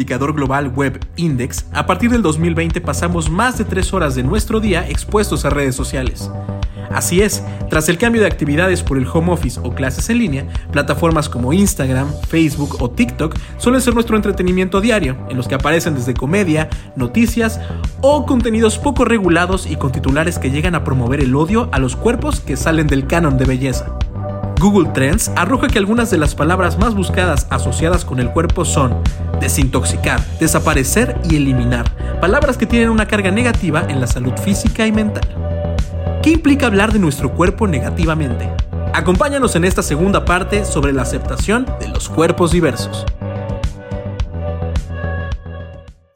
indicador global Web Index, a partir del 2020 pasamos más de 3 horas de nuestro día expuestos a redes sociales. Así es, tras el cambio de actividades por el home office o clases en línea, plataformas como Instagram, Facebook o TikTok suelen ser nuestro entretenimiento diario, en los que aparecen desde comedia, noticias o contenidos poco regulados y con titulares que llegan a promover el odio a los cuerpos que salen del canon de belleza. Google Trends arroja que algunas de las palabras más buscadas asociadas con el cuerpo son desintoxicar, desaparecer y eliminar, palabras que tienen una carga negativa en la salud física y mental. ¿Qué implica hablar de nuestro cuerpo negativamente? Acompáñanos en esta segunda parte sobre la aceptación de los cuerpos diversos.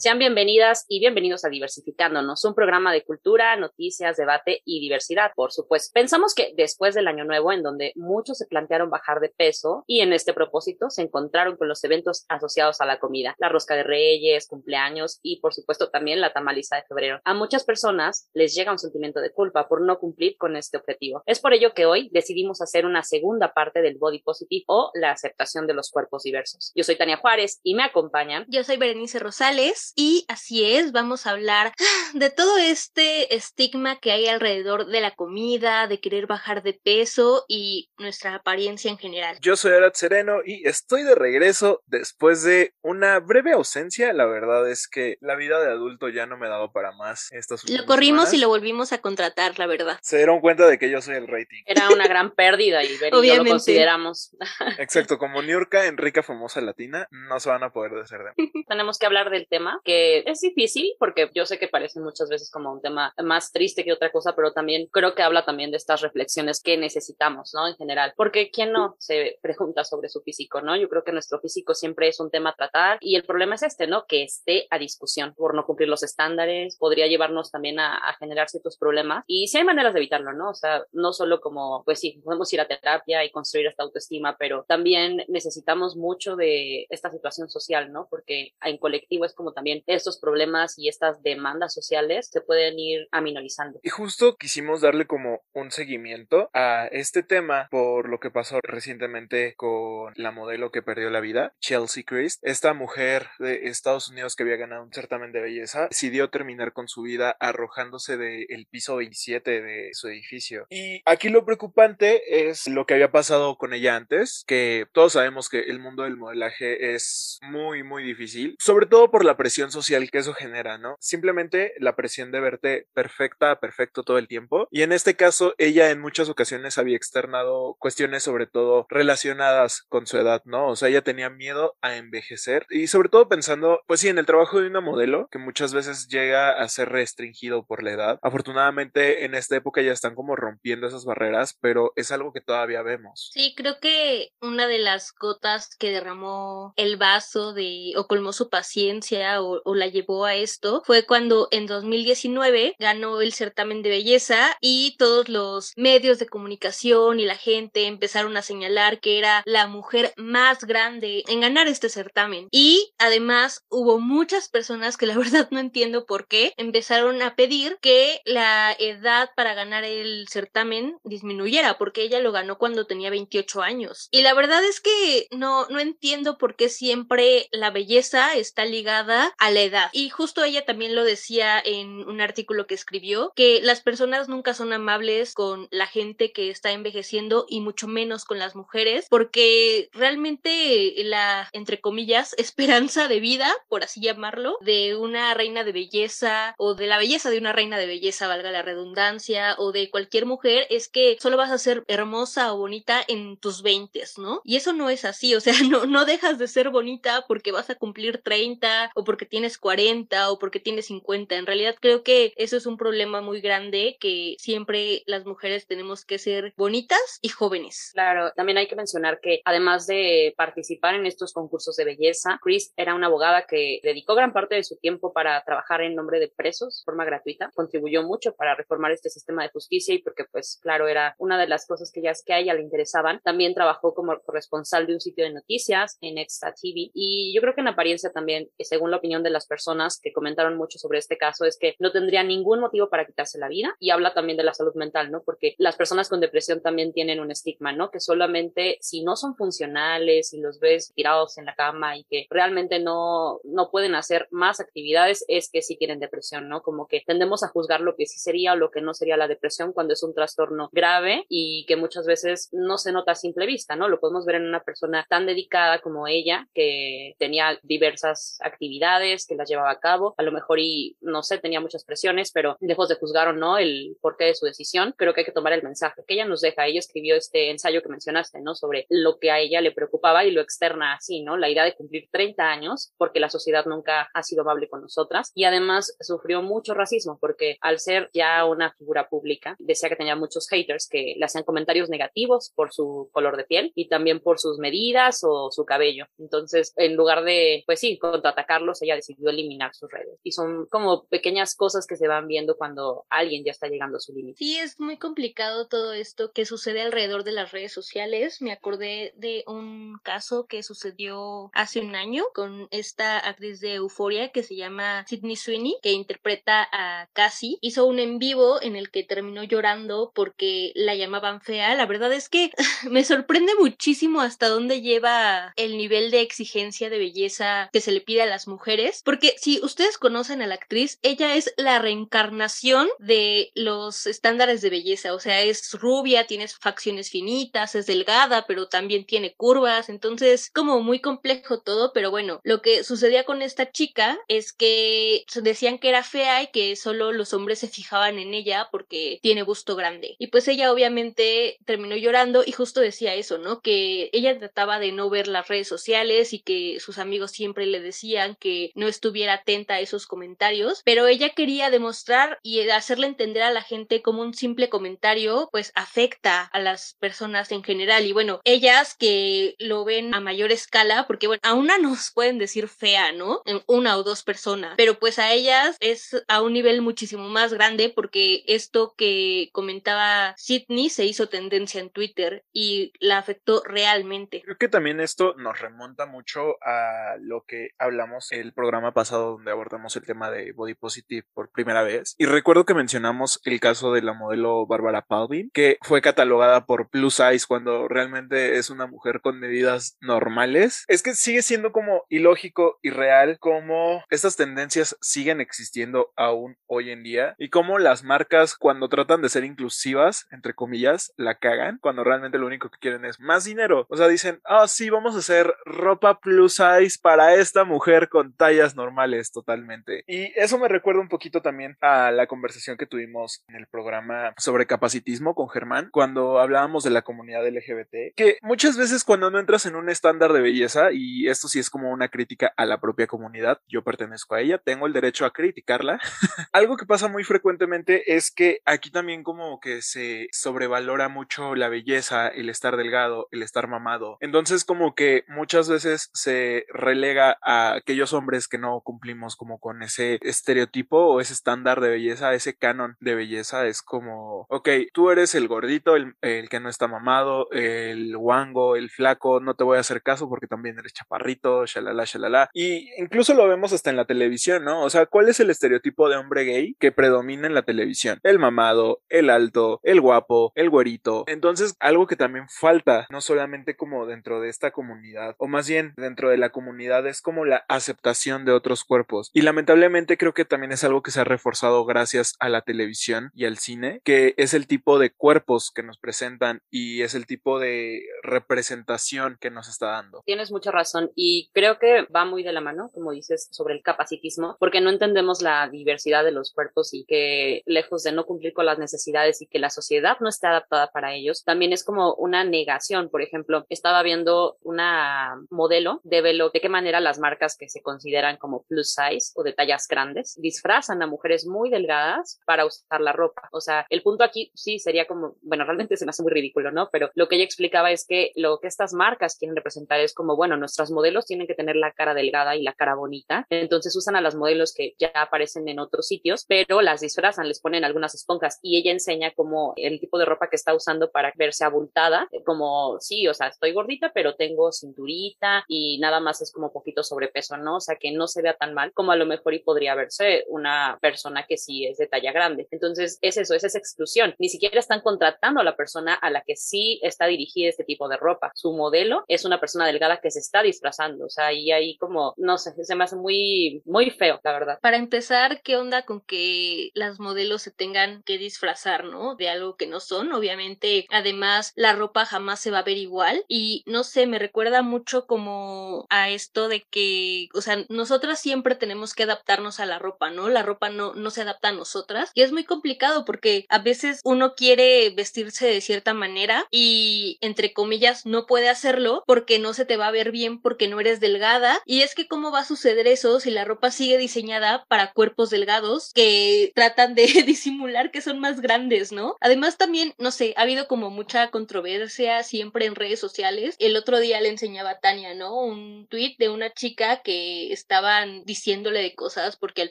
Sean bienvenidas y bienvenidos a Diversificándonos, un programa de cultura, noticias, debate y diversidad, por supuesto. Pensamos que después del Año Nuevo, en donde muchos se plantearon bajar de peso y en este propósito se encontraron con los eventos asociados a la comida, la rosca de reyes, cumpleaños y, por supuesto, también la tamaliza de febrero. A muchas personas les llega un sentimiento de culpa por no cumplir con este objetivo. Es por ello que hoy decidimos hacer una segunda parte del Body Positive o la aceptación de los cuerpos diversos. Yo soy Tania Juárez y me acompañan. Yo soy Berenice Rosales y así es, vamos a hablar de todo este estigma que hay alrededor de la comida, de querer bajar de peso y nuestra apariencia en general. Yo soy Arad Sereno y estoy de regreso después de una breve ausencia. La verdad es que la vida de adulto ya no me daba para más. Estas lo corrimos y lo volvimos a contratar, la verdad. Se dieron cuenta de que yo soy el rating. Era una gran pérdida y Beri y yo lo consideramos. Exacto, como Niurka, en rica famosa latina, no se van a poder deshacer de mí. Tenemos que hablar del tema que es difícil porque yo sé que parece muchas veces como un tema más triste que otra cosa, pero también creo que habla también de estas reflexiones que necesitamos, ¿no? En general, porque quién no se pregunta sobre su físico, ¿no? Yo creo que nuestro físico siempre es un tema a tratar y el problema es este, ¿no? Que esté a discusión por no cumplir los estándares, podría llevarnos también a, a generar ciertos problemas y si hay maneras de evitarlo, ¿no? O sea, no solo como, pues sí, podemos ir a terapia y construir esta autoestima, pero también necesitamos mucho de esta situación social, ¿no? Porque en colectivo es como también estos problemas y estas demandas sociales se pueden ir aminorizando. Y justo quisimos darle como un seguimiento a este tema por lo que pasó recientemente con la modelo que perdió la vida, Chelsea Christ. Esta mujer de Estados Unidos que había ganado un certamen de belleza decidió terminar con su vida arrojándose del piso 27 de su edificio. Y aquí lo preocupante es lo que había pasado con ella antes, que todos sabemos que el mundo del modelaje es muy, muy difícil, sobre todo por la presión social que eso genera, ¿no? Simplemente la presión de verte perfecta, perfecto todo el tiempo. Y en este caso, ella en muchas ocasiones había externado cuestiones sobre todo relacionadas con su edad, ¿no? O sea, ella tenía miedo a envejecer y sobre todo pensando, pues sí, en el trabajo de una modelo, que muchas veces llega a ser restringido por la edad. Afortunadamente, en esta época ya están como rompiendo esas barreras, pero es algo que todavía vemos. Sí, creo que una de las gotas que derramó el vaso de o colmó su paciencia o, la llevó a esto fue cuando en 2019 ganó el certamen de belleza y todos los medios de comunicación y la gente empezaron a señalar que era la mujer más grande en ganar este certamen. Y además hubo muchas personas que la verdad no entiendo por qué empezaron a pedir que la edad para ganar el certamen disminuyera porque ella lo ganó cuando tenía 28 años. Y la verdad es que no no entiendo por qué siempre la belleza está ligada a la edad. Y justo ella también lo decía en un artículo que escribió, que las personas nunca son amables con la gente que está envejeciendo y mucho menos con las mujeres, porque realmente la, entre comillas, esperanza de vida, por así llamarlo, de una reina de belleza o de la belleza de una reina de belleza, valga la redundancia, o de cualquier mujer, es que solo vas a ser hermosa o bonita en tus veintes, ¿no? Y eso no es así, o sea, no, no dejas de ser bonita porque vas a cumplir 30 o porque porque tienes 40 o porque tienes 50. En realidad creo que eso es un problema muy grande que siempre las mujeres tenemos que ser bonitas y jóvenes. Claro, también hay que mencionar que además de participar en estos concursos de belleza, Chris era una abogada que dedicó gran parte de su tiempo para trabajar en nombre de presos de forma gratuita, contribuyó mucho para reformar este sistema de justicia y porque pues claro era una de las cosas que ya es que a ella le interesaban. También trabajó como corresponsal de un sitio de noticias en Extra TV y yo creo que en apariencia también, según la opinión de las personas que comentaron mucho sobre este caso, es que no tendría ningún motivo para quitarse la vida y habla también de la salud mental, ¿no? Porque las personas con depresión también tienen un estigma, ¿no? Que solamente si no son funcionales, y los ves tirados en la cama y que realmente no, no pueden hacer más actividades, es que sí tienen depresión, ¿no? Como que tendemos a juzgar lo que sí sería o lo que no sería la depresión cuando es un trastorno grave y que muchas veces no se nota a simple vista, ¿no? Lo podemos ver en una persona tan dedicada como ella, que tenía diversas actividades, que las llevaba a cabo, a lo mejor y no sé, tenía muchas presiones, pero lejos de juzgar o no el porqué de su decisión, creo que hay que tomar el mensaje que ella nos deja. Ella escribió este ensayo que mencionaste, ¿no? Sobre lo que a ella le preocupaba y lo externa así, ¿no? La idea de cumplir 30 años porque la sociedad nunca ha sido amable con nosotras y además sufrió mucho racismo porque al ser ya una figura pública decía que tenía muchos haters que le hacían comentarios negativos por su color de piel y también por sus medidas o su cabello. Entonces, en lugar de, pues sí, contraatacarlos, ella decidió eliminar sus redes. Y son como pequeñas cosas que se van viendo cuando alguien ya está llegando a su límite. Sí, es muy complicado todo esto que sucede alrededor de las redes sociales. Me acordé de un caso que sucedió hace un año con esta actriz de Euforia que se llama Sydney Sweeney, que interpreta a Cassie. Hizo un en vivo en el que terminó llorando porque la llamaban fea. La verdad es que me sorprende muchísimo hasta dónde lleva el nivel de exigencia de belleza que se le pide a las mujeres. Porque si ustedes conocen a la actriz, ella es la reencarnación de los estándares de belleza. O sea, es rubia, tiene facciones finitas, es delgada, pero también tiene curvas. Entonces, como muy complejo todo. Pero bueno, lo que sucedía con esta chica es que decían que era fea y que solo los hombres se fijaban en ella porque tiene busto grande. Y pues ella obviamente terminó llorando y justo decía eso, ¿no? Que ella trataba de no ver las redes sociales y que sus amigos siempre le decían que no estuviera atenta a esos comentarios, pero ella quería demostrar y hacerle entender a la gente como un simple comentario pues afecta a las personas en general y bueno, ellas que lo ven a mayor escala, porque bueno, a una nos pueden decir fea, ¿no? En una o dos personas, pero pues a ellas es a un nivel muchísimo más grande porque esto que comentaba Sidney se hizo tendencia en Twitter y la afectó realmente. Creo que también esto nos remonta mucho a lo que hablamos el programa pasado donde abordamos el tema de body positive por primera vez. Y recuerdo que mencionamos el caso de la modelo Bárbara Palvin, que fue catalogada por plus size cuando realmente es una mujer con medidas normales. Es que sigue siendo como ilógico y real cómo estas tendencias siguen existiendo aún hoy en día y cómo las marcas cuando tratan de ser inclusivas, entre comillas, la cagan, cuando realmente lo único que quieren es más dinero. O sea, dicen, ah, sí, vamos a hacer ropa plus size para esta mujer con tallas normales totalmente. Y eso me recuerda un poquito también a la conversación que tuvimos en el programa sobre capacitismo con Germán, cuando hablábamos de la comunidad LGBT, que muchas veces cuando no entras en un estándar de belleza, y esto sí es como una crítica a la propia comunidad, yo pertenezco a ella, tengo el derecho a criticarla, algo que pasa muy frecuentemente es que aquí también como que se sobrevalora mucho la belleza, el estar delgado, el estar mamado. Entonces como que muchas veces se relega a aquellos hombres que no cumplimos como con ese estereotipo o ese estándar de belleza, ese canon de belleza. Es como, ok, tú eres el gordito, el, el que no está mamado, el guango, el flaco, no te voy a hacer caso porque también eres chaparrito, shalala, shalala. Y incluso lo vemos hasta en la televisión, ¿no? O sea, ¿cuál es el estereotipo de hombre gay que predomina en la televisión? El mamado, el alto, el guapo, el güerito. Entonces, algo que también falta, no solamente como dentro de esta comunidad, o más bien dentro de la comunidad, es como la aceptación de otros cuerpos. Y lamentablemente creo que también es algo que se ha reforzado gracias a la televisión y al cine, que es el tipo de cuerpos que nos presentan y es el tipo de representación que nos está dando. Tienes mucha razón y creo que va muy de la mano, como dices, sobre el capacitismo, porque no entendemos la diversidad de los cuerpos y que lejos de no cumplir con las necesidades y que la sociedad no esté adaptada para ellos, también es como una negación. Por ejemplo, estaba viendo una modelo de velo, de qué manera las marcas que se consideran consideran como plus size o de tallas grandes, disfrazan a mujeres muy delgadas para usar la ropa. O sea, el punto aquí sí sería como, bueno, realmente se me hace muy ridículo, ¿no? Pero lo que ella explicaba es que lo que estas marcas quieren representar es como, bueno, nuestros modelos tienen que tener la cara delgada y la cara bonita, entonces usan a las modelos que ya aparecen en otros sitios, pero las disfrazan, les ponen algunas esponjas y ella enseña como el tipo de ropa que está usando para verse abultada, como, sí, o sea, estoy gordita, pero tengo cinturita y nada más es como poquito sobrepeso, ¿no? O sea, que no se vea tan mal como a lo mejor y podría verse una persona que sí es de talla grande. Entonces, es eso, es esa exclusión. Ni siquiera están contratando a la persona a la que sí está dirigida este tipo de ropa. Su modelo es una persona delgada que se está disfrazando. O sea, y ahí como, no sé, se me hace muy, muy feo, la verdad. Para empezar, ¿qué onda con que las modelos se tengan que disfrazar, ¿no? De algo que no son. Obviamente, además, la ropa jamás se va a ver igual. Y no sé, me recuerda mucho como a esto de que, o sea, nosotras siempre tenemos que adaptarnos a la ropa, ¿no? La ropa no, no se adapta a nosotras. Y es muy complicado porque a veces uno quiere vestirse de cierta manera y, entre comillas, no puede hacerlo porque no se te va a ver bien porque no eres delgada. Y es que, ¿cómo va a suceder eso si la ropa sigue diseñada para cuerpos delgados que tratan de disimular que son más grandes, ¿no? Además, también, no sé, ha habido como mucha controversia siempre en redes sociales. El otro día le enseñaba a Tania, ¿no? Un tweet de una chica que estaban diciéndole de cosas porque al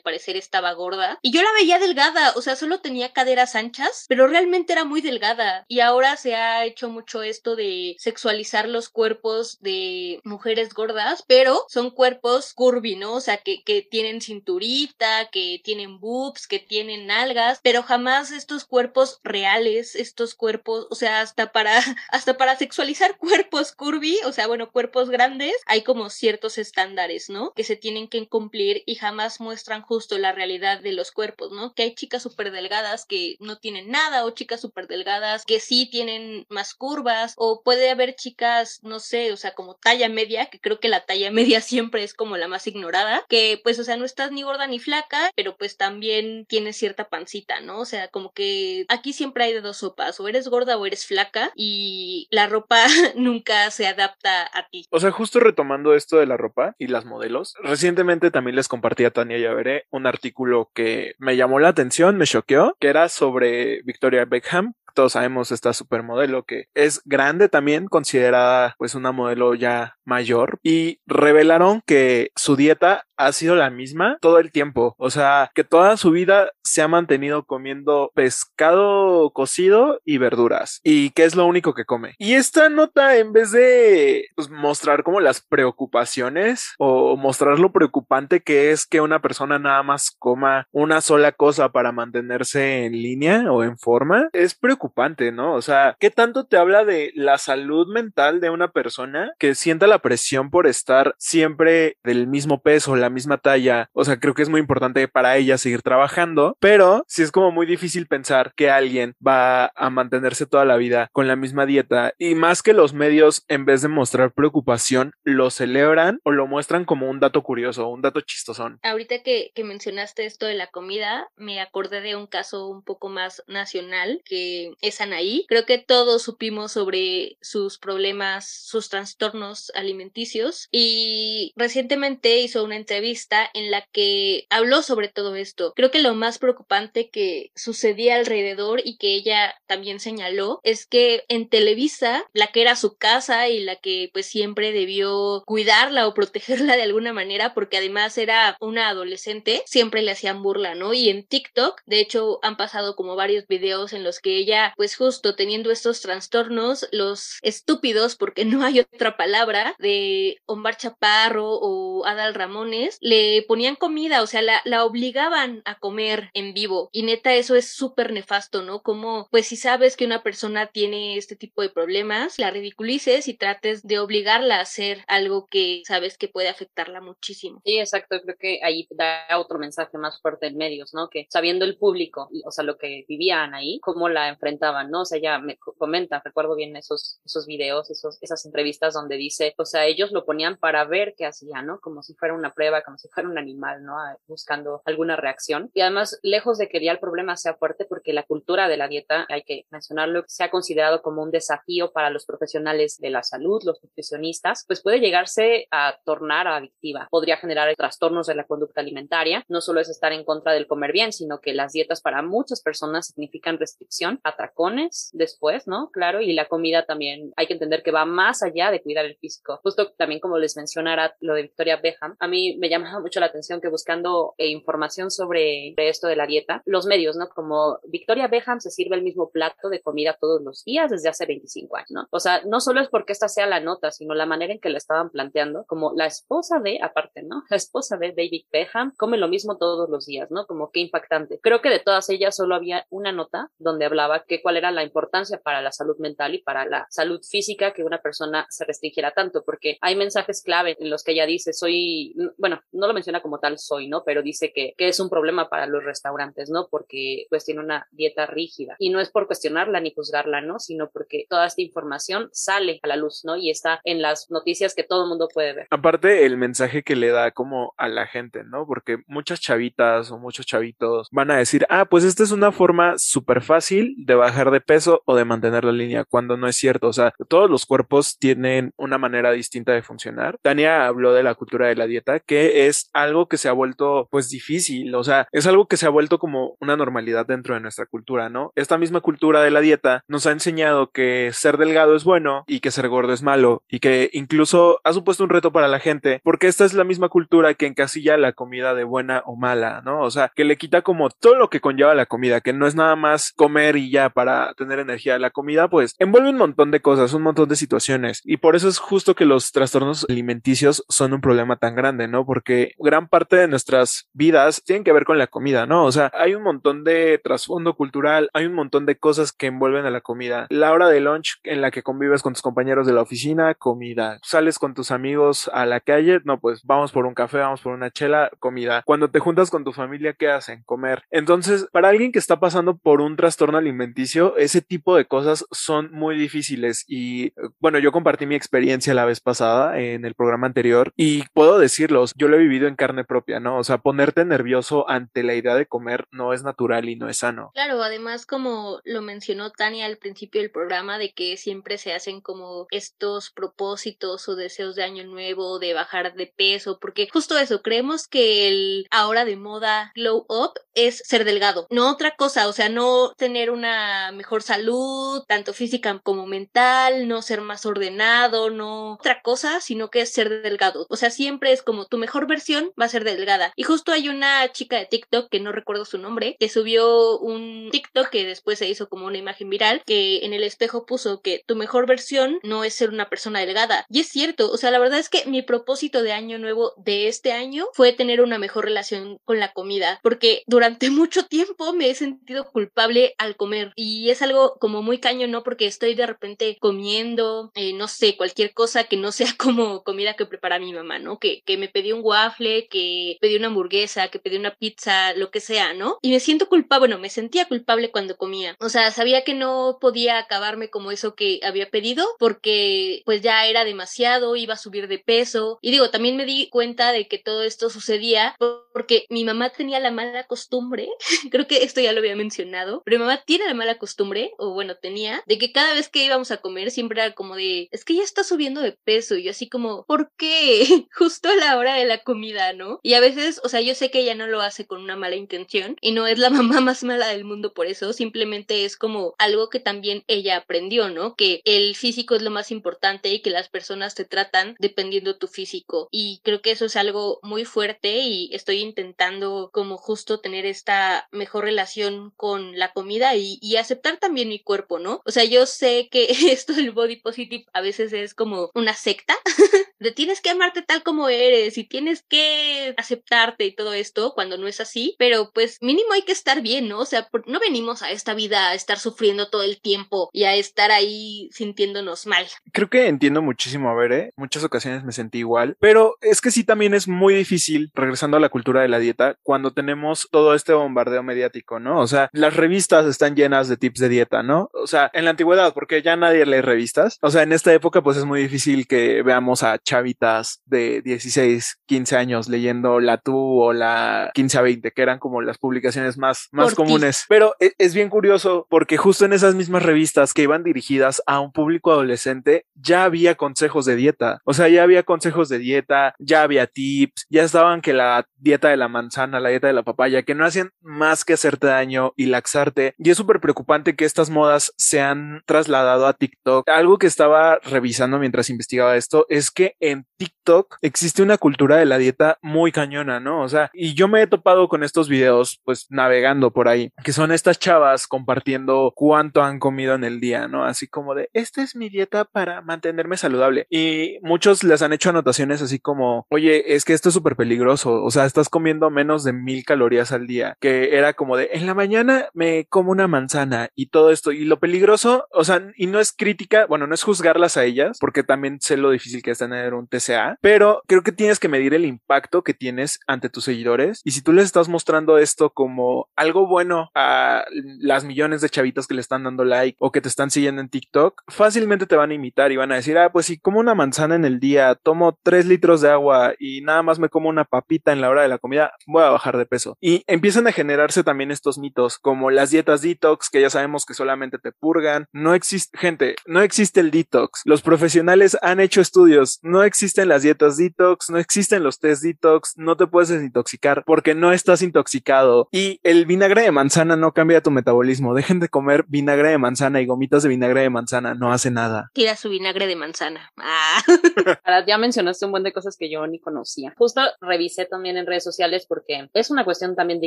parecer estaba gorda. Y yo la veía delgada, o sea, solo tenía caderas anchas, pero realmente era muy delgada. Y ahora se ha hecho mucho esto de sexualizar los cuerpos de mujeres gordas, pero son cuerpos curvy, ¿no? O sea, que, que tienen cinturita, que tienen boobs, que tienen nalgas, pero jamás estos cuerpos reales, estos cuerpos, o sea, hasta para, hasta para sexualizar cuerpos curvy, o sea, bueno, cuerpos grandes, hay como ciertos estándares, ¿no? Que se tienen que cumplir y jamás muestran justo la realidad de los cuerpos, ¿no? Que hay chicas súper delgadas que no tienen nada o chicas súper delgadas que sí tienen más curvas o puede haber chicas, no sé, o sea, como talla media, que creo que la talla media siempre es como la más ignorada, que pues, o sea, no estás ni gorda ni flaca, pero pues también tienes cierta pancita, ¿no? O sea, como que aquí siempre hay de dos sopas, o eres gorda o eres flaca y la ropa nunca se adapta a ti. O sea, justo retomando esto de la ropa y las modelos, recientemente también les compartí a Tania y a Veré un artículo que me llamó la atención, me choqueó, que era sobre Victoria Beckham, todos sabemos esta supermodelo que es grande también, considerada pues una modelo ya mayor y revelaron que su dieta ha sido la misma todo el tiempo, o sea, que toda su vida se ha mantenido comiendo pescado cocido y verduras y que es lo único que come. Y esta nota en vez de pues, mostrar como las preocupaciones o mostrar lo preocupante que es que una persona nada más coma una sola cosa para mantenerse en línea o en forma, es preocupante, ¿no? O sea, ¿qué tanto te habla de la salud mental de una persona que sienta la presión por estar siempre del mismo peso, la misma talla? O sea, creo que es muy importante para ella seguir trabajando, pero sí es como muy difícil pensar que alguien va a mantenerse toda la vida con la misma dieta y más que los medios, en vez de mostrar preocupación, lo celebran o lo muestran como un dato curioso, un dato chistosón. Ahorita que, que mencionaste esto de la comida, me acordé de un caso un poco más nacional que es Anaí. Creo que todos supimos sobre sus problemas, sus trastornos alimenticios y recientemente hizo una entrevista en la que habló sobre todo esto. Creo que lo más preocupante que sucedía alrededor y que ella también señaló es que en Televisa, la que era su casa y la que pues siempre debió cuidarla o protegerla de alguna manera porque además era una adolescente, siempre le hacían burla, ¿no? Y en TikTok, de hecho, han pasado como varios videos en los que ella, pues justo teniendo estos trastornos, los estúpidos, porque no hay otra palabra, de Omar Chaparro o Adal Ramones, le ponían comida, o sea, la, la obligaban a comer en vivo. Y neta, eso es súper nefasto, ¿no? Como, pues si sabes que una persona tiene este tipo de problemas, la ridiculices y trates de obligarla a hacer algo que sabes que puede afectarla muchísimo. Sí, exacto, creo que ahí da otro mensaje más fuerte en medios, ¿no? Que sabiendo el público, o sea, lo que vivían ahí, cómo la enfrentaban comentaban, ¿no? O sea, ella me comenta, recuerdo bien esos, esos videos, esos, esas entrevistas donde dice, o sea, ellos lo ponían para ver qué hacía, ¿no? Como si fuera una prueba, como si fuera un animal, ¿no? Buscando alguna reacción. Y además, lejos de que ya el problema sea fuerte, porque la cultura de la dieta, hay que mencionarlo, se ha considerado como un desafío para los profesionales de la salud, los nutricionistas, pues puede llegarse a tornar adictiva. Podría generar trastornos de la conducta alimentaria. No solo es estar en contra del comer bien, sino que las dietas para muchas personas significan restricción, atracones después, ¿no? Claro, y la comida también hay que entender que va más allá de cuidar el físico. Justo también como les mencionara lo de Victoria Beckham, a mí me llamaba mucho la atención que buscando eh, información sobre esto de la dieta, los medios, ¿no? Como Victoria Beckham se sirve el mismo plato de comida todos los días desde hace 25 años, ¿no? O sea, no solo es porque esta sea la nota, sino la manera en que la estaban planteando, como la esposa de, aparte, ¿no? La esposa de David Beckham come lo mismo todos los días, ¿no? Como qué impactante. Creo que de todas ellas solo había una nota donde hablaba que cuál era la importancia para la salud mental y para la salud física que una persona se restringiera tanto, porque hay mensajes clave en los que ella dice, soy, bueno, no lo menciona como tal soy, ¿no? Pero dice que, que es un problema para los restaurantes, ¿no? Porque pues tiene una dieta rígida y no es por cuestionarla ni juzgarla, ¿no? Sino porque toda esta información sale a la luz, ¿no? Y está en las noticias que todo mundo puede ver. Aparte, el mensaje que le da como a la gente, ¿no? Porque muchas chavitas o muchos chavitos van a decir, ah, pues esta es una forma súper fácil de bajar de peso o de mantener la línea, cuando no es cierto. O sea, todos los cuerpos tienen una manera distinta de funcionar. Tania habló de la cultura de la dieta, que es algo que se ha vuelto pues difícil, o sea, es algo que se ha vuelto como una normalidad dentro de nuestra cultura, ¿no? Esta misma cultura de la dieta nos ha enseñado que ser delgado es bueno y que ser gordo es malo y que incluso ha supuesto un reto para la gente porque esta es la misma cultura que encasilla la comida de buena o mala, ¿no? O sea, que le quita como todo lo que conlleva la comida, que no es nada más comer y ya para tener energía. La comida pues envuelve un montón de cosas, un montón de situaciones y por eso es justo que los trastornos alimenticios son un problema tan grande, ¿no? Porque gran parte de nuestras vidas tienen que ver con la comida, ¿no? O sea, hay un montón de trasfondo cultural, hay un montón de cosas que envuelven a la comida. La hora de lunch en la que convives con tus compañeros de la oficina, comida. Sales con tus amigos a la calle, no, pues vamos por un café, vamos por una chela, comida. Cuando te juntas con tu familia, ¿qué hacen? Comer. Entonces, para alguien que está pasando por un trastorno alimenticio, ese tipo de cosas son muy difíciles y bueno, yo compartí mi experiencia la vez pasada en el programa anterior y puedo decirlos, yo lo he vivido en carne propia, ¿no? O sea, ponerte nervioso ante la idea de comer no es natural y no es sano. Claro, además como lo mencionó Tania al principio del programa de que siempre se hacen como estos propósitos o deseos de año nuevo, de bajar de peso, porque justo eso, creemos que el ahora de moda glow up es ser delgado, no otra cosa, o sea, no tener una mejor salud, tanto física como mental, no ser más ordenado, no otra cosa, sino que es ser delgado. O sea, siempre es como tu mejor versión va a ser delgada. Y justo hay una chica de TikTok, que no recuerdo su nombre, que subió un TikTok que después se hizo como una imagen viral, que en el espejo puso que tu mejor versión no es ser una persona delgada. Y es cierto, o sea, la verdad es que mi propósito de año nuevo de este año fue tener una mejor relación con la comida, porque durante mucho tiempo me he sentido culpable al comer y es algo como muy caño, ¿no? Porque estoy de repente comiendo, eh, no sé, cualquier cosa que no sea como comida que prepara mi mamá, ¿no? Que, que me pedí un waffle, que pedí una hamburguesa, que pedí una pizza, lo que sea, ¿no? Y me siento culpable, bueno, me sentía culpable cuando comía. O sea, sabía que no podía acabarme como eso que había pedido porque pues ya era demasiado, iba a subir de peso. Y digo, también me di cuenta de que todo esto sucedía porque mi mamá tenía la mala costumbre, creo que esto ya lo había mencionado, pero mi mamá tiene la mala costumbre, o bueno, tenía, de que cada vez que íbamos a comer siempre era como de, es que ya está subiendo de peso. Y yo así como, ¿por qué? Justo a la hora de la comida, ¿no? Y a veces, o sea, yo sé que ella no lo hace con una mala intención y no es la mamá más mala del mundo por eso, simplemente es como algo que también ella aprendió, ¿no? Que el físico es lo más importante y que las personas te tratan dependiendo tu físico. Y creo que eso es algo muy fuerte y estoy intentando como justo tener esta mejor relación con la comida y, y aceptar también mi cuerpo, ¿no? O sea, yo sé que esto del body positive a veces es como una secta de tienes que amarte tal como eres y tienes que aceptarte y todo esto cuando no es así, pero pues mínimo hay que estar bien, ¿no? O sea, no venimos a esta vida a estar sufriendo todo el tiempo y a estar ahí sintiéndonos mal. Creo que entiendo muchísimo a ver, ¿eh? Muchas ocasiones me sentí igual, pero es que sí también es muy difícil, regresando a la cultura de la dieta, cuando tenemos todo este bombardeo mediático, ¿no? O sea, las revistas están llenas de tips de dieta, ¿no? O sea, en la antigüedad, porque ya nadie lee revistas. O sea, en esta época, pues es muy difícil que veamos a chavitas de 16, 15 años leyendo la TU o la 15 a 20, que eran como las publicaciones más, más comunes. Pero e, es bien curioso porque justo en esas mismas revistas que iban dirigidas a un público adolescente, ya había consejos de dieta. O sea, ya había consejos de dieta, ya había tips, ya estaban que la dieta de la manzana, la dieta de la papaya, que no hacían más que hacerte daño y laxarte. Y es súper preocupante que estas modas se han trasladado a TikTok. Algo que estaba revisando mientras investigaba esto es que en TikTok existe una cultura de la dieta muy cañona, ¿no? O sea, y yo me he topado con estos videos, pues navegando por ahí, que son estas chavas compartiendo cuánto han comido en el día, ¿no? Así como de, esta es mi dieta para mantenerme saludable. Y muchos les han hecho anotaciones así como, oye, es que esto es súper peligroso, o sea, estás comiendo menos de mil calorías al día, que era como de, en la mañana me como una manzana y todo esto. Y lo peligroso, o sea, y no es crítica, bueno, no es juzgarlas a ellas, porque también sé lo difícil que es tener un TCA, pero creo que tienes que medir el impacto que tienes ante tus seguidores. Y si tú les estás mostrando esto como algo bueno a las millones de chavitas que le están dando like o que te están siguiendo en TikTok, fácilmente te van a imitar y van a decir, ah, pues si como una manzana en el día, tomo tres litros de agua y nada más me como una papita en la hora de la comida, voy a bajar de peso. Y empiezan a generarse también estos mitos, como las dietas detox, que ya sabemos que solamente te purgan. No existe, gente, no existe el detox. Los profesionales han hecho estudios, no existen las dietas detox, no existen los test detox, no te puedes desintoxicar porque no estás intoxicado. Y el vinagre de manzana no cambia tu metabolismo. Dejen de comer vinagre de manzana y gomitas de vinagre de manzana, no hace nada. Tira su vinagre de manzana. Ah. ya mencionaste un buen de cosas que yo ni conocía. Justo revisé también en redes sociales porque es una cuestión también de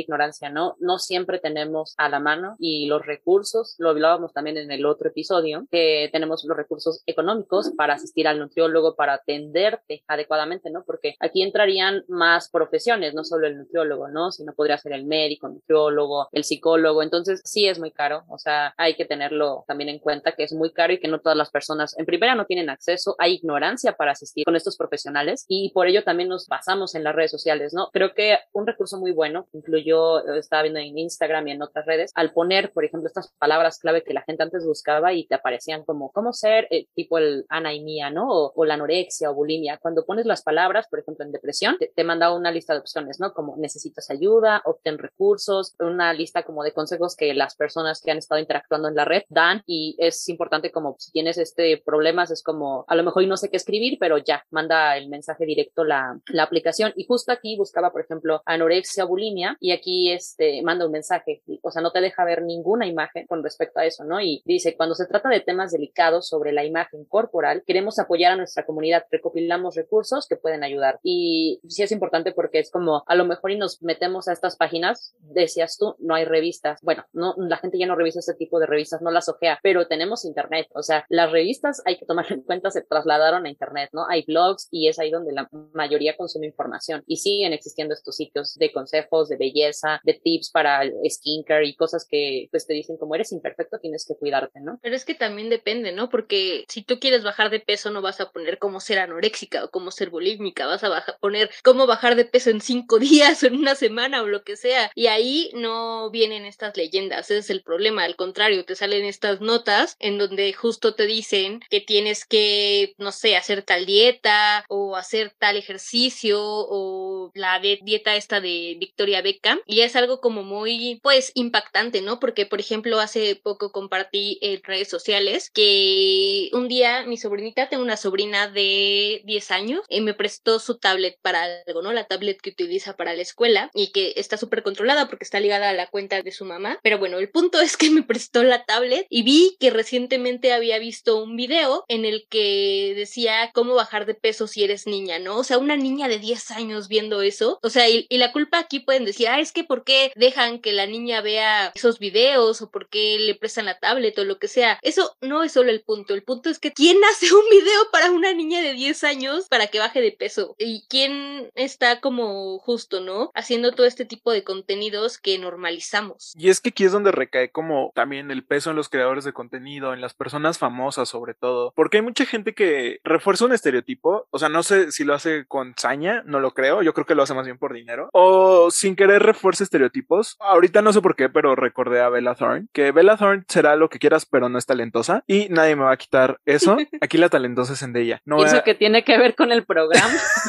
ignorancia, ¿no? No siempre tenemos a la mano y los recursos, lo hablábamos también en el otro episodio, que tenemos los recursos económicos para asistir al nutriólogo, para atenderte adecuadamente, ¿no? Porque aquí entrarían más profesiones, no solo el nutriólogo, ¿no? Sino podría ser el médico, el nutriólogo, el psicólogo. Entonces, sí es muy caro. O sea, hay que tenerlo también en cuenta que es muy caro y que no todas las personas, en primera, no tienen acceso, hay ignorancia para asistir con estos profesionales y por ello también nos basamos en las redes sociales, ¿no? Creo que un recurso muy bueno, incluyó, estaba viendo en Instagram y en otras redes, al poner, por ejemplo, estas palabras clave que la gente antes buscaba y te aparecían como cómo ser eh, tipo el anaimía, ¿no? O, la anorexia o bulimia. Cuando pones las palabras, por ejemplo, en depresión, te, te manda una lista de opciones, ¿no? Como necesitas ayuda, obtén recursos, una lista como de consejos que las personas que han estado interactuando en la red dan y es importante como si tienes este problemas, es como a lo mejor no sé qué escribir, pero ya, manda el mensaje directo la, la aplicación. Y justo aquí buscaba, por ejemplo, anorexia, bulimia y aquí este manda un mensaje, o sea, no te deja ver ninguna imagen con respecto a eso, ¿no? Y dice, cuando se trata de temas delicados sobre la imagen corporal, queremos apoyar a nuestra comunidad, recopilamos recursos que pueden ayudar. Y sí es importante porque es como, a lo mejor y nos metemos a estas páginas, decías tú, no hay revistas. Bueno, no, la gente ya no revisa ese tipo de revistas, no las ojea, pero tenemos internet, o sea, las revistas hay que tomar en cuenta, se trasladaron a internet, ¿no? Hay blogs y es ahí donde la mayoría consume información y siguen existiendo estos sitios de consejos, de belleza, de tips para skincare y cosas que pues te dicen como eres imperfecto, tienes que cuidarte, ¿no? Pero es que también depende, ¿no? Porque si tú quieres bajar de peso no vas a poner cómo ser anoréxica o cómo ser bulímica, vas a poner cómo bajar de peso en cinco días o en una semana o lo que sea. Y ahí no vienen estas leyendas, ese es el problema. Al contrario, te salen estas notas en donde justo te dicen que tienes que, no sé, hacer tal dieta o hacer tal ejercicio o la dieta esta de Victoria Beckham. Y es algo como muy, pues, impactante, ¿no? Porque, por ejemplo, hace poco compartí en redes sociales que un día mi sobrinita, tengo una sobrina de 10 años, y me prestó su tablet para algo, ¿no? La tablet que utiliza para la escuela y que está súper controlada porque está ligada a la cuenta de su mamá. Pero bueno, el punto es que me prestó la tablet y vi que recientemente había visto un video en el que decía cómo bajar de peso si eres niña, ¿no? O sea, una niña de 10 años viendo eso. O sea, y, la culpa aquí pueden decir, ah, es que ¿por qué dejan que la niña vea esos videos o por qué le prestan la tablet o lo que sea? Eso no es solo el punto. El punto es que ¿quién hace un video para una niña de 10 años para que baje de peso? ¿Y quién está como justo, ¿no? Haciendo todo este tipo de contenidos que normalizamos. Y es que aquí es donde recae como también el peso en los creadores de contenido, en las personas famosas sobre todo, porque hay mucha gente que refuerza un estereotipo, o sea, no sé si lo hace con saña, no lo creo, yo creo que lo hace más bien por dinero, o sin querer refuerza estereotipos. Ahorita no sé por qué, pero recordé a Bella Thorne, que Bella Thorne será lo que quieras, pero no es talentosa y nadie me va a quitar eso. Aquí la talentosa es Zendaya. No ¿Y eso que tiene que ver con el programa?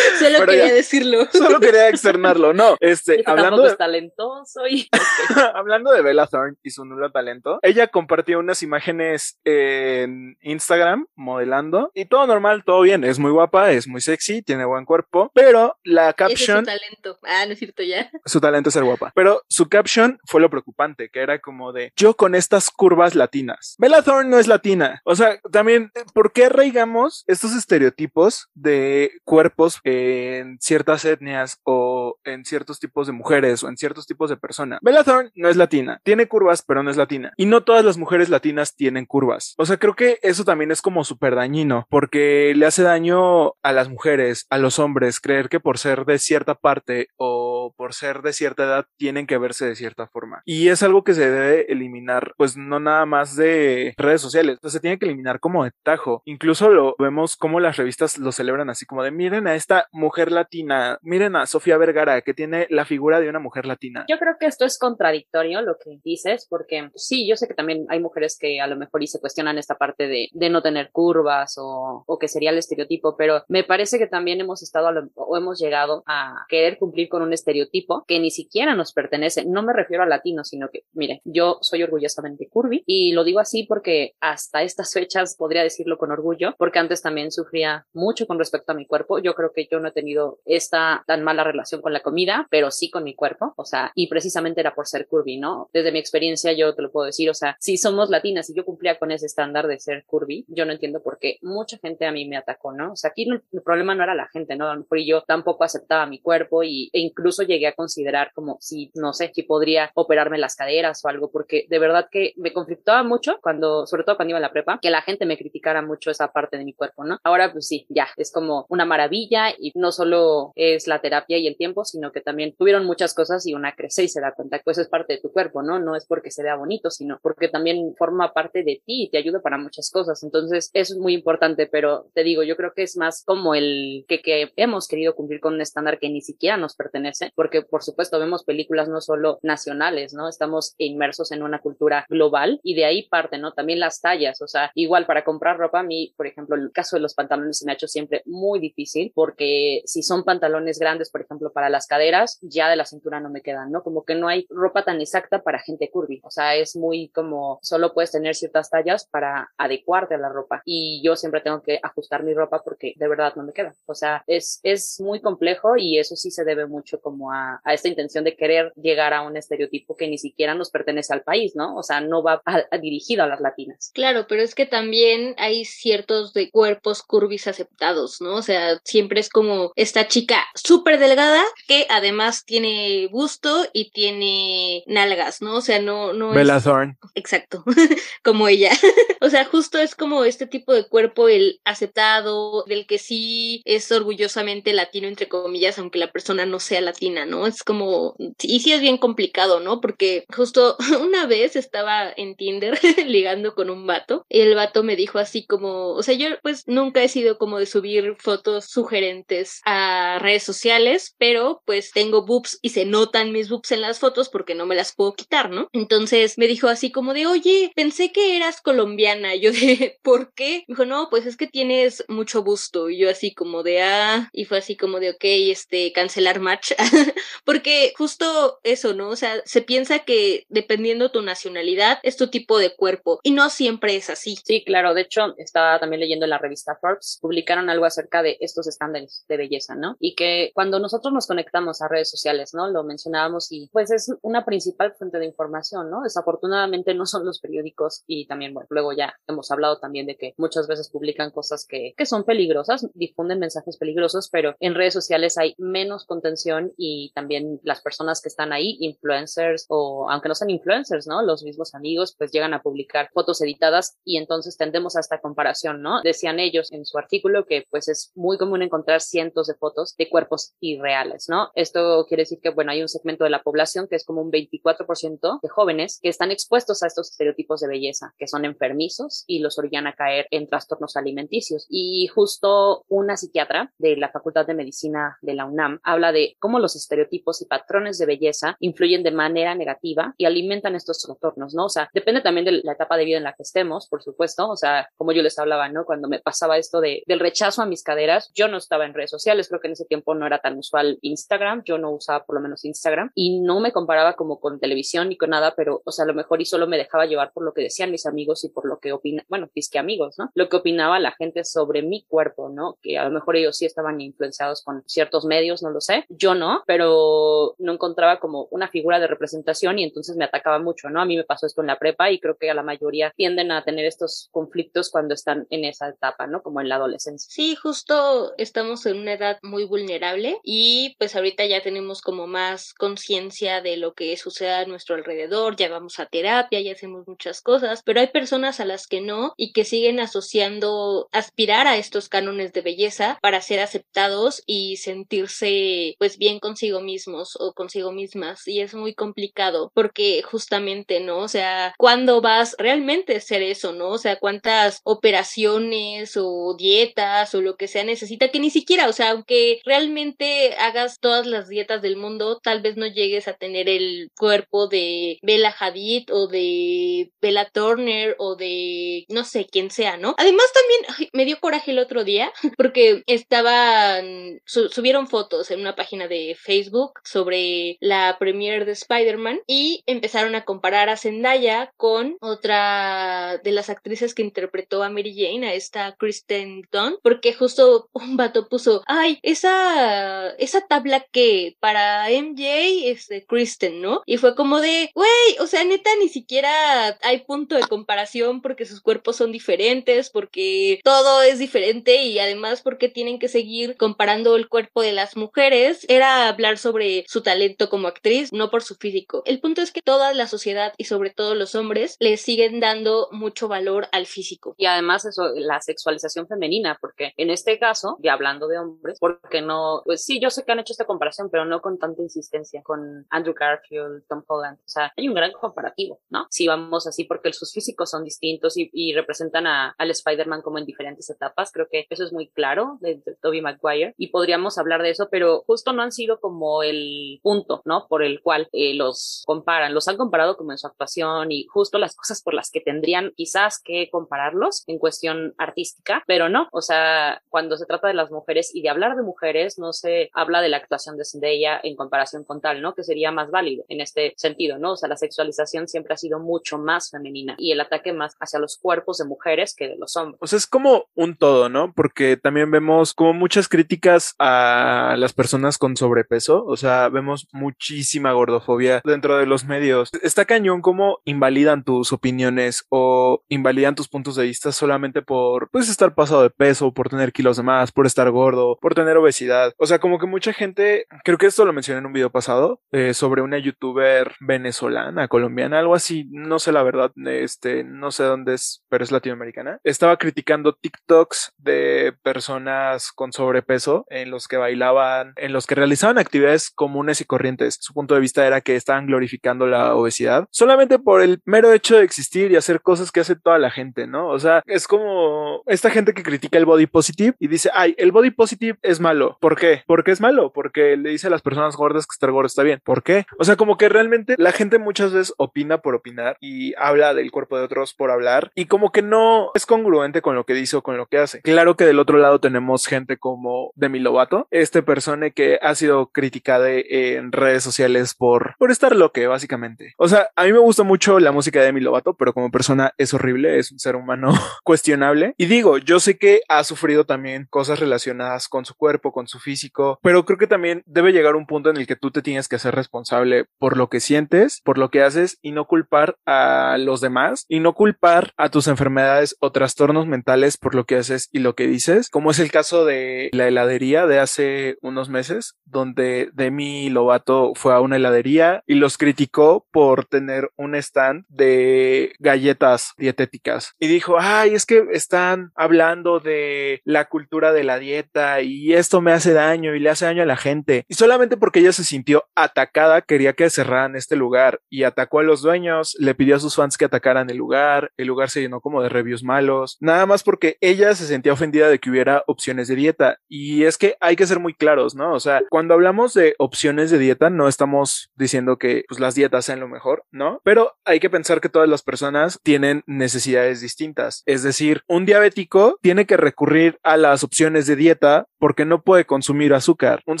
Solo Pero quería ya- decirlo. Solo quería externarlo. No, este, hablando de, es talentoso y hablando de Bella Thorne y su nulo talento, ella compartió unas imágenes en Instagram modelando y todo normal, todo bien. Es muy guapa, es muy sexy, tiene buen cuerpo, pero la Ese es su caption, talento. Ah, no es cierto ya. su talento es ser guapa, pero su caption fue lo preocupante, que era como de yo con estas curvas latinas. Bella Thorne no es latina. O sea, también, ¿por qué arraigamos estos estereotipos de cuerpos en ciertas etnias o en ciertos tipos de mujeres o en ciertos tipos de personas? Bella Thorne no es latina. Tiene curvas, pero no es latina. Y no todas las mujeres latinas tienen curvas. O sea, creo que eso también es como súper dañino porque le hace daño a las mujeres, a los hombres, creer que por ser de cierta parte o por ser de cierta edad tienen que verse de cierta forma. Y es algo que se debe eliminar, pues no nada más de redes sociales, sea, se tiene que eliminar como de tajo. Incluso lo vemos como las revistas lo celebran así como de miren a esta mujer latina, miren a Sofía Vergara que tiene la figura de una mujer latina. Yo creo que esto es contradictorio lo que dices, porque sí, yo sé que también hay mujeres que a lo mejor y se cuestionan esta parte de, de no tener curvas o, o que sería el estereotipo, pero me parece que también hemos estado lo- o hemos llegado a querer cumplir con un estereotipo que ni siquiera nos pertenece. No me refiero a latinos, sino que, mire, yo soy orgullosamente curvy y lo digo así porque hasta estas fechas podría decirlo con orgullo, porque antes también sufría mucho con respecto a mi cuerpo. Yo creo que yo no he tenido esta tan mala relación con la comida, pero sí con mi cuerpo, o sea, y precisamente era por ser curvy, ¿no? Desde mi experiencia yo te lo puedo decir, o sea, si somos latinas y yo cumplía con ese estándar de ser curvy, yo no entiendo por qué mucha gente a mí me atacó, ¿no? O sea, aquí el problema no era la gente, ¿no? A lo yo tampoco aceptaba mi cuerpo y, e incluso llegué a considerar como si, no sé, si podría operarme las caderas o algo, porque de verdad que me conflictaba mucho cuando, sobre todo cuando iba a la prepa, que la gente me criticara mucho esa parte de mi cuerpo, ¿no? Ahora pues sí, ya, es como una maravilla y no solo es la terapia y el tiempo, sino que también tuvieron muchas cosas y una crece y se da cuenta que pues es parte de tu cuerpo, ¿no? No es porque se vea bonito, sino porque también forma parte de ti y te ayuda para muchas cosas. Entonces, eso es muy importante, pero te digo, yo creo que es más como el que, que hemos querido cumplir con un estándar que ni siquiera nos pertenece, porque por supuesto vemos películas no solo nacionales, ¿no? Estamos inmersos en una cultura global y de ahí parte, ¿no? También las tallas, o sea, igual para comprar ropa, a mí, por ejemplo, el caso de los pantalones se me ha hecho siempre muy difícil porque si son pantalones grandes, por ejemplo, para las caderas, ya de la cintura no me quedan, ¿no? Como que no hay ropa tan exacta para gente curvy, o sea, es muy como solo puedes tener ciertas tallas para adecuarte a la ropa y yo siempre tengo que ajustar mi ropa porque de verdad no me queda, o sea, es, es muy complejo y eso sí se debe mucho como a, a esta intención de querer llegar a un estereotipo que ni siquiera nos pertenece al país, ¿no? O sea, no va a- a dirigido a las latinas. Claro, pero es que también hay ciertos de cuerpos curvis aceptados, ¿no? O sea, siempre es como esta chica súper delgada que además tiene busto y tiene nalgas, ¿no? O sea, no, no Bella es Thorne. exacto, como ella. o sea, justo es como este tipo de cuerpo, el aceptado, del que sí es orgullosamente latino, entre comillas, aunque la persona no sea latina, ¿no? Es como, y sí es bien complicado, ¿no? Porque justo una vez estaba en Tinder ligando con un vato y el vato me dijo así como, o sea, yo pues nunca he sido como de subir fotos sugerentes a redes sociales, pero pues tengo boobs y se notan mis boobs en las fotos porque no me las puedo quitar, ¿no? Entonces me dijo así como de, oye, pensé que eras colombiana. Yo de, ¿por qué? Me dijo, no, pues es que tienes mucho busto. Y yo así como de, ah, y fue así como de, ok, este, cancelar match. porque justo eso, ¿no? O sea, se piensa que dependiendo tu nacionalidad es tu tipo de cuerpo y no siempre es así. Sí, claro. De hecho, estaba también leyendo en la revista Forbes, publicaron algo acerca de estos estándares de belleza, ¿no? Y que cuando nosotros nos conectamos a redes sociales, ¿no? Lo mencionábamos y pues es una principal fuente de información, ¿no? Desafortunadamente no son los periódicos y también, bueno, luego ya hemos hablado también de que muchas veces publican cosas que, que son peligrosas, difunden mensajes peligrosos, pero en redes sociales hay menos contención y también las personas que están ahí, influencers o aunque no sean influencers, ¿no? Los mismos amigos pues llegan a publicar fotos editadas y entonces tendemos a esta comparación, ¿no? Decían ellos en su artículo que pues es muy común encontrar cientos de fotos de cuerpos irreales, ¿no? Esto quiere decir que, bueno, hay un segmento de la población que es como un 24% de jóvenes que están expuestos a estos estereotipos de belleza, que son enfermizos y los orillan a caer en trastornos alimenticios. Y justo una psiquiatra de la Facultad de Medicina de la UNAM habla de cómo los estereotipos y patrones de belleza influyen de manera negativa y alimentan estos trastornos, ¿no? O sea, depende también de la etapa de vida en la que estemos, por supuesto, o sea, como yo les hablaba, ¿no? Cuando me pasaba esto de, del rechazo a mis caderas, yo no estaba en redes sociales, creo que en ese tiempo no era tan usual Instagram, yo no usaba por lo menos Instagram y no me comparaba como con televisión ni con nada, pero, o sea, a lo mejor y solo me dejaba llevar por lo que decían mis amigos y por lo que opina, bueno, que amigos, ¿no? Lo que opinaba la gente sobre mi cuerpo, ¿no? Que a lo mejor ellos sí estaban influenciados con ciertos medios, no lo sé, yo no, pero no encontraba como una figura de representación y entonces me atacaba mucho, ¿no? A mí me pasó esto en la prepa y creo que a la mayoría tienden a tener estos conflictos cuando están en esa etapa, ¿no? Como en la adolescencia. Sí, justo estamos en una edad muy vulnerable y pues ahorita ya tenemos como más conciencia de lo que sucede a nuestro alrededor, ya vamos a terapia, ya hacemos muchas cosas, pero hay personas a las que no y que siguen asociando aspirar a estos cánones de belleza para ser aceptados y sentirse pues bien consigo mismos o consigo mismas y es muy complicado porque justamente, ¿no? O sea, ¿cuándo vas realmente a ser eso, ¿no? O sea, cuántas operaciones o dietas o lo que sea necesita que ni siquiera, o sea, aunque realmente hagas todas las dietas del mundo, tal vez no llegues a tener el cuerpo de Bella Hadid o de Bella Turner o de no sé quién sea, ¿no? Además también me dio coraje el otro día porque estaban subieron fotos en una página de Facebook sobre la premiere de Spider-Man y empezaron a comparar a Zendaya con otra de las actrices que interpretó a Mary Jane, a esta Kristen Dunn, porque justo un vato puso, ay, esa, esa tabla que para MJ es de Kristen, ¿no? Y fue como de, güey, o sea, neta, ni siquiera hay punto de comparación porque sus cuerpos son diferentes, porque todo es diferente y además porque tienen que seguir comparando el cuerpo de las mujeres. Era hablar sobre su talento como actriz, no por su físico. El punto es que toda la sociedad y sobre todo los hombres le siguen dando mucho valor al físico. Y además eso, la sexualización femenina, porque en este caso, y hablando de hombres, porque no, pues sí, yo sé que han hecho esta comparación, pero no con tanta insistencia con Andrew Garfield, Tom Holland. O sea, hay un gran comparativo, ¿no? Si vamos así, porque sus físicos son distintos y, representan a, al Spider-Man como en diferentes etapas, creo que eso es muy claro de, de Tobey Maguire y podríamos hablar de eso, pero justo no han sido como el punto, ¿no? Por el cual eh, los comparan, los han comparado como en su actuación y justo las cosas por las que tendrían quizás que compararlos en cuestión artística, pero no, o sea, cuando se trata de las mujeres y de hablar de mujeres, no se habla de la actuación de Zendaya en comparación con tal, ¿no? Que sería más válido en este sentido, ¿no? O sea, la sexualización siempre ha sido mucho más femenina y el ataque más hacia los cuerpos de mujeres que de los hombres. O sea, es como un todo, ¿no? Porque también vemos como muchas críticas a las personas con sobrepeso, o sea, vemos muchísima gordofobia dentro de los medios. Está cañón cómo invalidan tus opiniones o invalidan tus puntos de vista solamente por, pues, estar pasado de peso, por tener kilos de más, por estar gordo, por tener obesidad. O sea, como que mucha gente, creo que esto lo mencioné en un video pasado, eh, sobre una youtuber venezolana, colombiana, algo así, no sé la verdad, este, no sé dónde es, pero es latinoamericana. Estaba criticando TikToks de personas con sobrepeso en los que bailaban, en los que realizaban actividades comunes y corrientes. Su punto de vista era que estaban glorificando la obesidad solamente por el mero hecho de existir y hacer cosas que hace toda la gente, ¿no? O sea, es como esta gente que critica el body positive y dice, ay, el body positive es malo. ¿Por qué? Porque es malo, porque le dice a las personas gordas que estar gordo está bien. ¿Por qué? O sea, como que realmente la gente muchas veces opina por opinar y habla del cuerpo de otros por hablar y como que no es congruente con lo que dice o con lo que hace. Claro que del otro lado tenemos gente como Demi Lovato, este persona que ha sido criticada en redes sociales por, por estar loque, básicamente. O sea, a mí me gusta mucho la música de Demi Lovato, pero como persona es horrible, es un ser humano cuestionable. Y digo, yo sé que ha sufrido también cosas relacionadas con su cuerpo, con su físico, pero creo que también debe llegar un punto en el que tú te tienes que hacer responsable por lo que sientes, por lo que haces y no culpar a los demás y no culpar a tus enfermedades o trastornos mentales por lo que haces y lo que dices, como es el caso de la heladería de hace unos meses, donde Demi Lovato fue a una heladería y los criticó por tener un stand de galletas dietéticas y dijo, ay, es que están hablando de la cultura de la dieta y esto me hace daño y le hace daño a la gente. Y solamente porque ella se sintió atacada, quería que cerraran este lugar y atacó a los dueños, le pidió a sus fans que atacaran el lugar, el lugar se llenó como de reviews malos, nada más porque ella se sentía ofendida de que hubiera opciones de dieta. Y es que hay que ser muy claros, ¿no? O sea, cuando hablamos hablamos de opciones de dieta, no estamos diciendo que pues, las dietas sean lo mejor, ¿no? Pero hay que pensar que todas las personas tienen necesidades distintas. Es decir, un diabético tiene que recurrir a las opciones de dieta porque no puede consumir azúcar. Un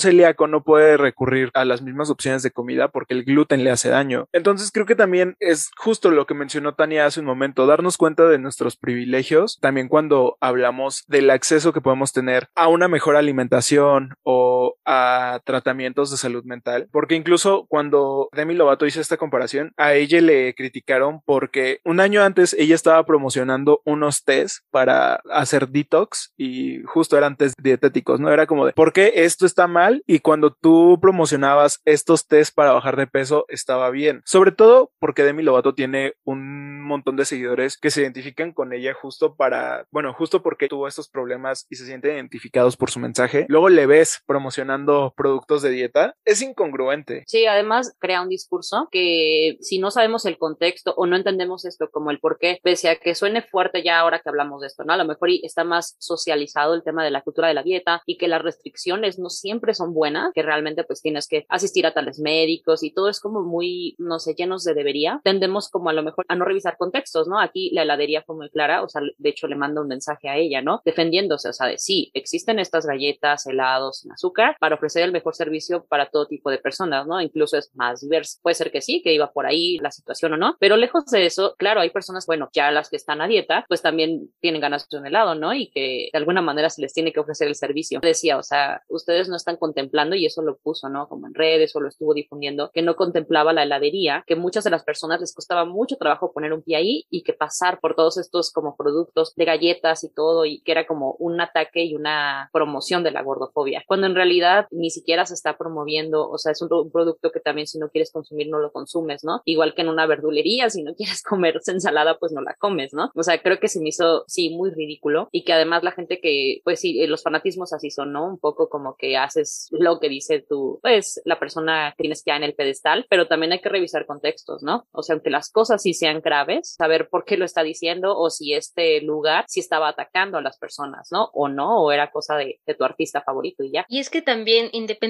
celíaco no puede recurrir a las mismas opciones de comida porque el gluten le hace daño. Entonces creo que también es justo lo que mencionó Tania hace un momento, darnos cuenta de nuestros privilegios, también cuando hablamos del acceso que podemos tener a una mejor alimentación o a tratamientos de salud mental, porque incluso cuando Demi Lovato hizo esta comparación, a ella le criticaron porque un año antes ella estaba promocionando unos test para hacer detox y justo eran test dietéticos, ¿no? Era como de, ¿por qué esto está mal? Y cuando tú promocionabas estos test para bajar de peso, estaba bien. Sobre todo porque Demi Lovato tiene un montón de seguidores que se identifican con ella justo para, bueno, justo porque tuvo estos problemas y se sienten identificados por su mensaje. Luego le ves promocionando productos de dieta. Es incongruente. Sí, además crea un discurso que si no sabemos el contexto o no entendemos esto como el por qué, pese a que suene fuerte ya ahora que hablamos de esto, ¿no? A lo mejor está más socializado el tema de la cultura de la dieta y que las restricciones no siempre son buenas, que realmente pues tienes que asistir a tales médicos y todo es como muy, no sé, llenos de debería. Tendemos como a lo mejor a no revisar contextos, ¿no? Aquí la heladería fue muy clara, o sea, de hecho le manda un mensaje a ella, ¿no? Defendiéndose, o sea, de sí, existen estas galletas, helados sin azúcar para ofrecer el mejor servicio para todo tipo de personas, ¿no? Incluso es más diverso. Puede ser que sí, que iba por ahí la situación o no, pero lejos de eso, claro, hay personas, bueno, ya las que están a dieta, pues también tienen ganas de un helado, ¿no? Y que de alguna manera se les tiene que ofrecer el servicio. Decía, o sea, ustedes no están contemplando, y eso lo puso, ¿no? Como en redes o lo estuvo difundiendo, que no contemplaba la heladería, que muchas de las personas les costaba mucho trabajo poner un pie ahí y que pasar por todos estos como productos de galletas y todo, y que era como un ataque y una promoción de la gordofobia, cuando en realidad ni siquiera se está promoviendo, o sea, es un, producto que también si no quieres consumir no lo consumes, ¿no? Igual que en una verdulería, si no quieres comer ensalada, pues no la comes, ¿no? O sea, creo que se me hizo, sí, muy ridículo y que además la gente que, pues sí, los fanatismos así son, ¿no? Un poco como que haces lo que dice tú, pues la persona que tienes ya en el pedestal, pero también hay que revisar contextos, ¿no? O sea, aunque las cosas sí sean graves, saber por qué lo está diciendo o si este lugar sí estaba atacando a las personas, ¿no? O no, o era cosa de, de tu artista favorito y ya. Y es que también, independientemente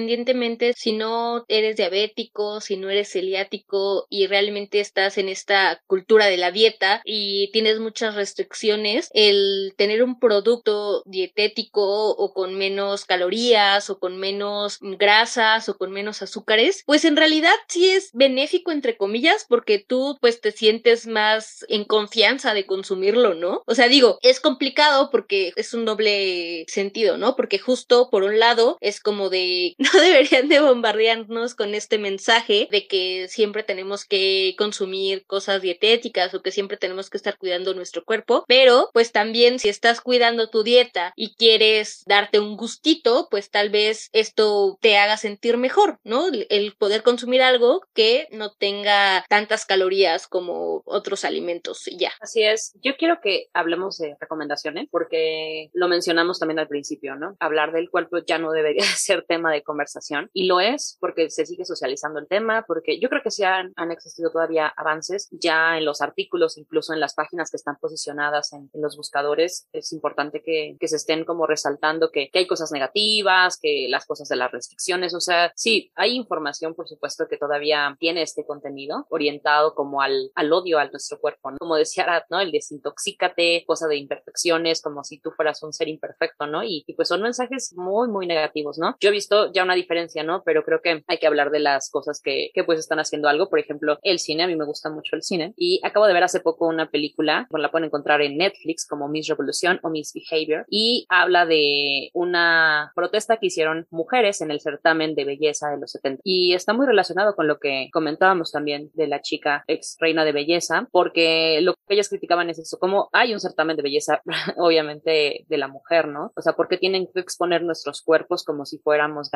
si no eres diabético, si no eres celiático y realmente estás en esta cultura de la dieta y tienes muchas restricciones, el tener un producto dietético o con menos calorías o con menos grasas o con menos azúcares, pues en realidad sí es benéfico entre comillas porque tú pues te sientes más en confianza de consumirlo, ¿no? O sea, digo, es complicado porque es un doble sentido, ¿no? Porque justo por un lado es como de deberían de bombardearnos con este mensaje de que siempre tenemos que consumir cosas dietéticas o que siempre tenemos que estar cuidando nuestro cuerpo, pero pues también si estás cuidando tu dieta y quieres darte un gustito, pues tal vez esto te haga sentir mejor, ¿no? El poder consumir algo que no tenga tantas calorías como otros alimentos y ya. Así es. Yo quiero que hablemos de recomendaciones porque lo mencionamos también al principio, ¿no? Hablar del cuerpo ya no debería ser tema de conversación y lo es porque se sigue socializando el tema, porque yo creo que sí han, han existido todavía avances ya en los artículos, incluso en las páginas que están posicionadas en, en los buscadores. Es importante que, que se estén como resaltando que, que, hay cosas negativas, que las cosas de las restricciones, o sea, sí, hay información, por supuesto, que todavía tiene este contenido orientado como al, al odio a nuestro cuerpo, ¿no? Como decía Arat, ¿no? El desintoxícate, cosa de imperfecciones, como si tú fueras un ser imperfecto, ¿no? Y, y pues son mensajes muy, muy negativos, ¿no? Yo he visto ya una diferencia, ¿no? Pero creo que hay que hablar de las cosas que, que pues están haciendo algo, por ejemplo, el cine, a mí me gusta mucho el cine. Y acabo de ver hace poco una película, bueno, la pueden encontrar en Netflix como Miss Revolution o Miss Behavior. Y habla de una protesta que hicieron mujeres en el certamen de belleza de los 70 y está muy relacionado con lo que comentábamos también de la chica ex reina de belleza porque lo que ellas criticaban es eso, como hay un certamen de belleza obviamente de la mujer, ¿no? O sea, porque tienen que exponer nuestros cuerpos como si fuéramos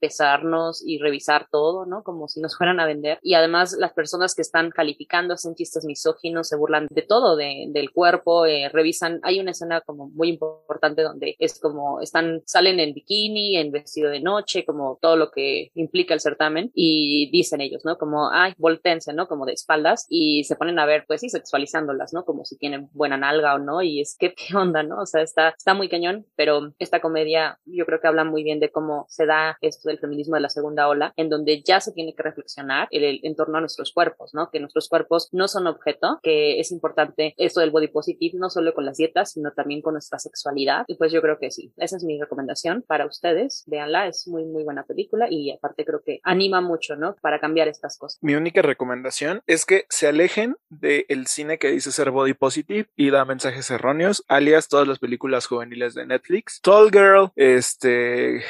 pesarnos y revisar todo, ¿no? Como si nos fueran a vender y además las personas que están calificando hacen chistes misóginos, se burlan de todo, de, del cuerpo, eh, revisan, hay una escena como muy importante donde es como están, salen en bikini, en vestido de noche, como todo lo que implica el certamen y dicen ellos, ¿no? Como, ay, voltense, ¿no? Como de espaldas y se ponen a ver, pues sí, sexualizándolas, ¿no? Como si tienen buena nalga o no y es que, ¿qué onda, no? O sea, está, está muy cañón, pero esta comedia yo creo que habla muy bien de cómo se da esto del feminismo de la segunda ola, en donde ya se tiene que reflexionar el, en torno a nuestros cuerpos, ¿no? Que nuestros cuerpos no son objeto, que es importante esto del body positive, no solo con las dietas, sino también con nuestra sexualidad. Y pues yo creo que sí, esa es mi recomendación para ustedes. Véanla, es muy, muy buena película y aparte creo que anima mucho, ¿no? Para cambiar estas cosas. Mi única recomendación es que se alejen del cine que dice ser body positive y da mensajes erróneos, alias todas las películas juveniles de Netflix. Tall Girl, este,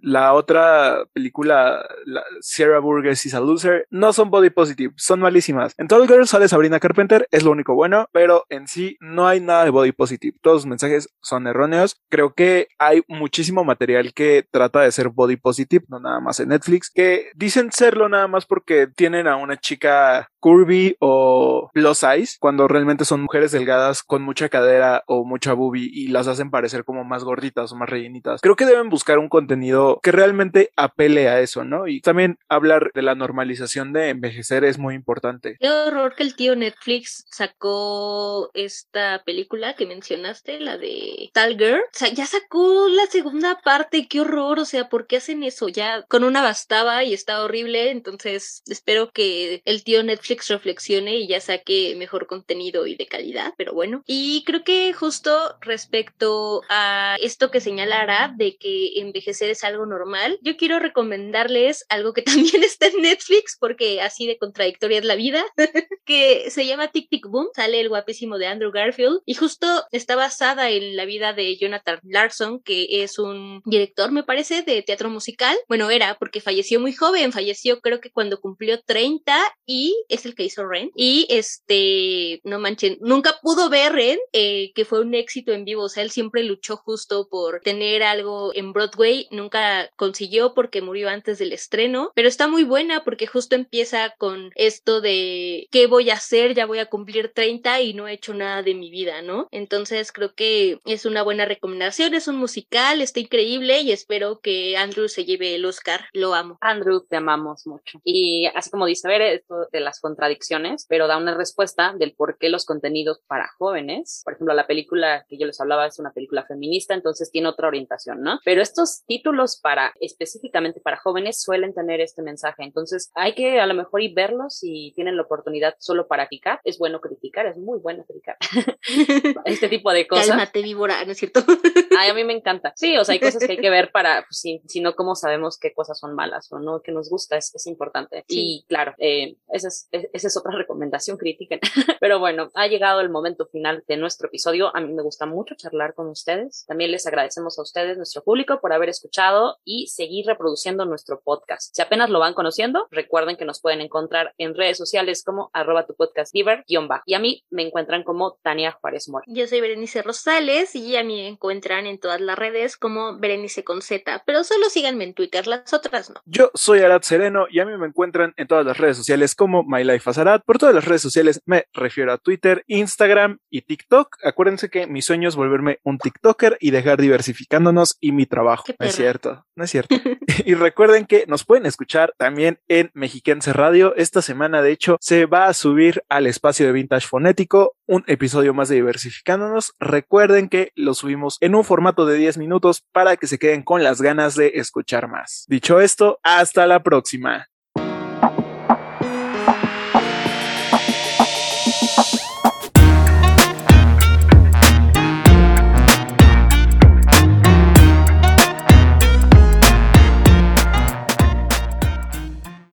la otra película, la Sierra Burgess is a Loser, no son body positive, son malísimas. En Tall Girl sale Sabrina Carpenter, es lo único bueno, pero en sí no hay nada de body positive. Todos los mensajes son erróneos. Creo que hay muchísimo material que trata de ser body positive, no nada más en Netflix, que dicen serlo nada más porque tienen a una chica curvy o plus size, cuando realmente son mujeres delgadas con mucha cadera o mucha boobie y las hacen parecer como más gorditas o más rellenitas. Creo que deben buscar un contenido que realmente apele a eso, ¿no? Y también hablar de la normalización de envejecer es muy importante. Qué horror que el tío Netflix sacó esta película que mencionaste, la de Tal Girl. O sea, ya sacó la segunda parte, qué horror, o sea, ¿por qué hacen eso? Ya con una bastaba y está horrible, entonces espero que el tío Netflix reflexione y ya saque mejor contenido y de calidad, pero bueno. Y creo que justo respecto a esto que señalará de que envejecer es algo normal, yo quiero recomendarles algo que también está en Netflix, porque así de contradictoria es la vida, que se llama Tic Tic Boom, sale el guapísimo de Andrew Garfield y justo está basada en la vida de Jonathan Larson, que es un director, me parece, de teatro musical. Bueno, era porque falleció muy joven, falleció creo que cuando cumplió 30 y es el que hizo Ren. Y este, no manchen, nunca pudo ver Ren, eh, que fue un éxito en vivo. O sea, él siempre luchó justo por tener algo en Broadway. Nunca consiguió porque murió antes del estreno. Pero está muy buena porque justo empieza con esto de qué voy a hacer, ya voy a cumplir 30 y no he hecho nada de mi vida, ¿no? Entonces creo que es una buena recomendación. Es un musical, está increíble y espero que Andrew se lleve el Oscar. Lo amo. Andrew, te amamos mucho. Y así como dice, a ver, esto de las contradicciones, pero da una respuesta del por qué los contenidos para jóvenes, por ejemplo, la película que yo les hablaba es una película feminista, entonces tiene otra orientación, ¿no? Pero estos títulos para específicamente para jóvenes suelen tener este mensaje, entonces hay que a lo mejor y verlos si tienen la oportunidad solo para criticar, es bueno criticar, es muy bueno criticar este tipo de cosas. Cálmate, víbora, ¿no es cierto? Ay, a mí me encanta. Sí, o sea, hay cosas que hay que ver para, pues, si, si no, ¿cómo sabemos qué cosas son malas o no? que nos gusta? Es, es importante. Y claro, eh, esa es, esa es otra recomendación crítica. Pero bueno, ha llegado el momento final de nuestro episodio. A mí me gusta mucho charlar con ustedes. También les agradecemos a ustedes, nuestro público, por haber escuchado y seguir reproduciendo nuestro podcast. Si apenas lo van conociendo, recuerden que nos pueden encontrar en redes sociales como arroba tu podcast diver Y a mí me encuentran como Tania Juárez Mora. Yo soy Berenice Rosales y a mí me encuentran en todas las redes como Berenice con Z, pero solo síganme en Twitter, las otras no. Yo soy Arad Sereno y a mí me encuentran en todas las redes sociales como My Life as Arad. Por todas las redes sociales me refiero a Twitter, Instagram y TikTok. Acuérdense que mi sueño es volverme un TikToker y dejar diversificándonos y mi trabajo. No es cierto, no cierto. y recuerden que nos pueden escuchar también en Mexiquense Radio. Esta semana, de hecho, se va a subir al espacio de Vintage Fonético un episodio más de Diversificándonos. Recuerden que lo subimos en un formato de 10 minutos para que se queden con las ganas de escuchar más. Dicho esto, hasta la próxima.